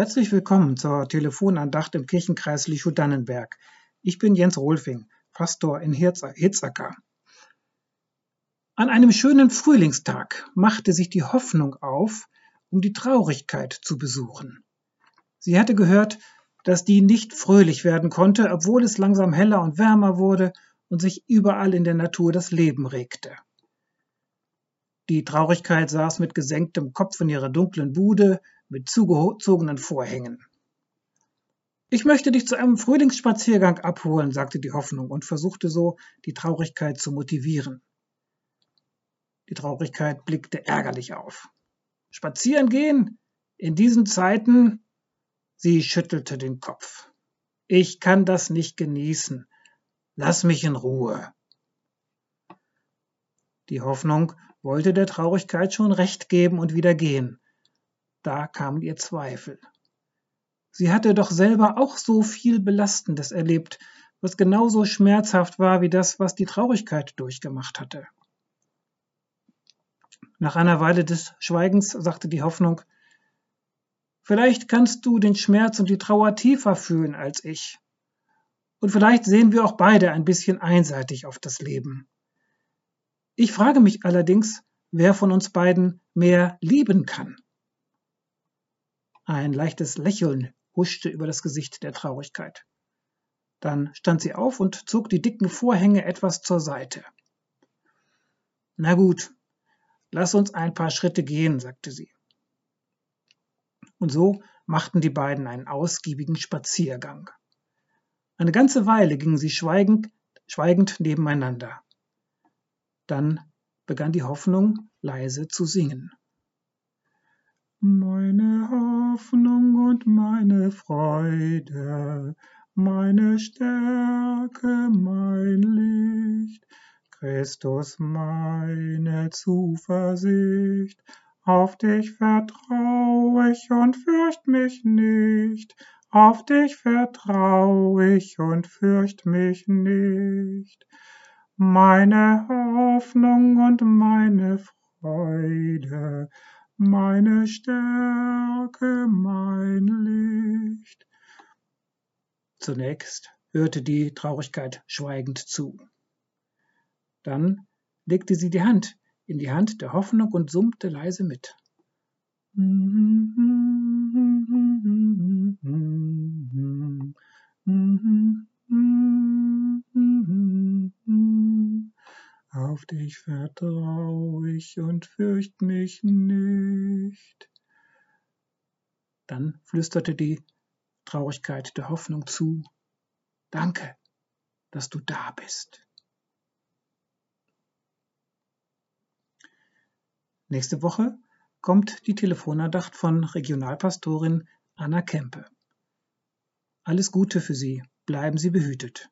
Herzlich willkommen zur Telefonandacht im Kirchenkreis Lichow-Dannenberg. Ich bin Jens Rolfing, Pastor in Hitzacker. An einem schönen Frühlingstag machte sich die Hoffnung auf, um die Traurigkeit zu besuchen. Sie hatte gehört, dass die nicht fröhlich werden konnte, obwohl es langsam heller und wärmer wurde und sich überall in der Natur das Leben regte. Die Traurigkeit saß mit gesenktem Kopf in ihrer dunklen Bude, mit zugezogenen Vorhängen. Ich möchte dich zu einem Frühlingsspaziergang abholen, sagte die Hoffnung und versuchte so, die Traurigkeit zu motivieren. Die Traurigkeit blickte ärgerlich auf. Spazieren gehen? In diesen Zeiten? Sie schüttelte den Kopf. Ich kann das nicht genießen. Lass mich in Ruhe. Die Hoffnung wollte der Traurigkeit schon recht geben und wieder gehen. Da kamen ihr Zweifel. Sie hatte doch selber auch so viel Belastendes erlebt, was genauso schmerzhaft war wie das, was die Traurigkeit durchgemacht hatte. Nach einer Weile des Schweigens sagte die Hoffnung, Vielleicht kannst du den Schmerz und die Trauer tiefer fühlen als ich. Und vielleicht sehen wir auch beide ein bisschen einseitig auf das Leben. Ich frage mich allerdings, wer von uns beiden mehr lieben kann. Ein leichtes Lächeln huschte über das Gesicht der Traurigkeit. Dann stand sie auf und zog die dicken Vorhänge etwas zur Seite. Na gut, lass uns ein paar Schritte gehen, sagte sie. Und so machten die beiden einen ausgiebigen Spaziergang. Eine ganze Weile gingen sie schweigend, schweigend nebeneinander. Dann begann die Hoffnung leise zu singen. Meine Hoffnung und meine Freude, meine Stärke, mein Licht, Christus meine Zuversicht, auf dich vertrau ich und fürcht mich nicht, auf dich vertrau ich und fürcht mich nicht. Meine Hoffnung und meine Freude, meine Stärke, mein Licht. Zunächst hörte die Traurigkeit schweigend zu. Dann legte sie die Hand in die Hand der Hoffnung und summte leise mit. Auf dich vertrau ich und fürcht mich nicht. Dann flüsterte die Traurigkeit der Hoffnung zu. Danke, dass du da bist. Nächste Woche kommt die Telefonandacht von Regionalpastorin Anna Kempe. Alles Gute für Sie, bleiben Sie behütet.